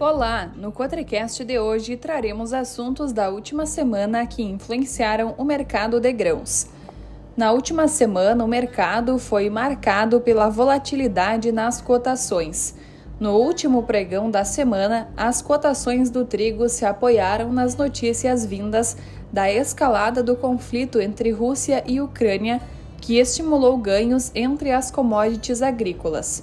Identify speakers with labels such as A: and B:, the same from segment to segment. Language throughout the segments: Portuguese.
A: Olá! No Cotricast de hoje traremos assuntos da última semana que influenciaram o mercado de grãos. Na última semana, o mercado foi marcado pela volatilidade nas cotações. No último pregão da semana, as cotações do trigo se apoiaram nas notícias vindas da escalada do conflito entre Rússia e Ucrânia, que estimulou ganhos entre as commodities agrícolas.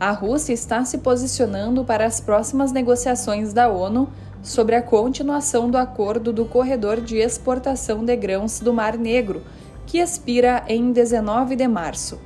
A: A Rússia está se posicionando para as próximas negociações da ONU sobre a continuação do acordo do corredor de exportação de grãos do Mar Negro, que expira em 19 de março.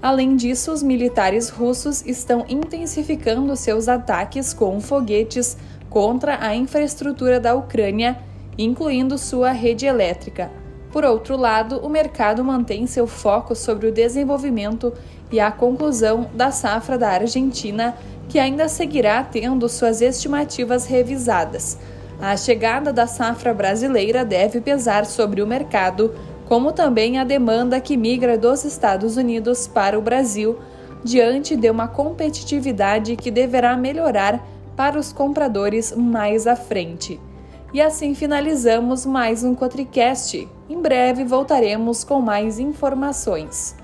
A: Além disso, os militares russos estão intensificando seus ataques com foguetes contra a infraestrutura da Ucrânia, incluindo sua rede elétrica. Por outro lado, o mercado mantém seu foco sobre o desenvolvimento e a conclusão da safra da Argentina, que ainda seguirá tendo suas estimativas revisadas. A chegada da safra brasileira deve pesar sobre o mercado, como também a demanda que migra dos Estados Unidos para o Brasil, diante de uma competitividade que deverá melhorar para os compradores mais à frente. E assim finalizamos mais um Cotricast. Em breve voltaremos com mais informações.